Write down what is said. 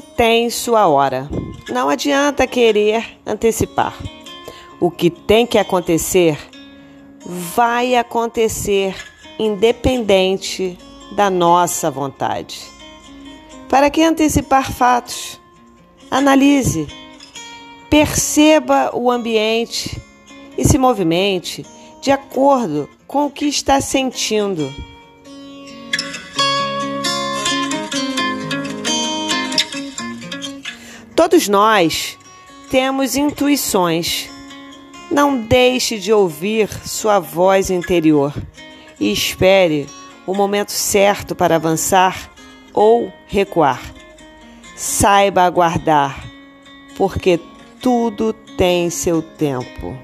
tem sua hora. Não adianta querer antecipar. O que tem que acontecer vai acontecer independente da nossa vontade. Para que antecipar fatos? Analise, perceba o ambiente e se movimente de acordo com o que está sentindo. Todos nós temos intuições. Não deixe de ouvir sua voz interior e espere o momento certo para avançar ou recuar. Saiba aguardar, porque tudo tem seu tempo.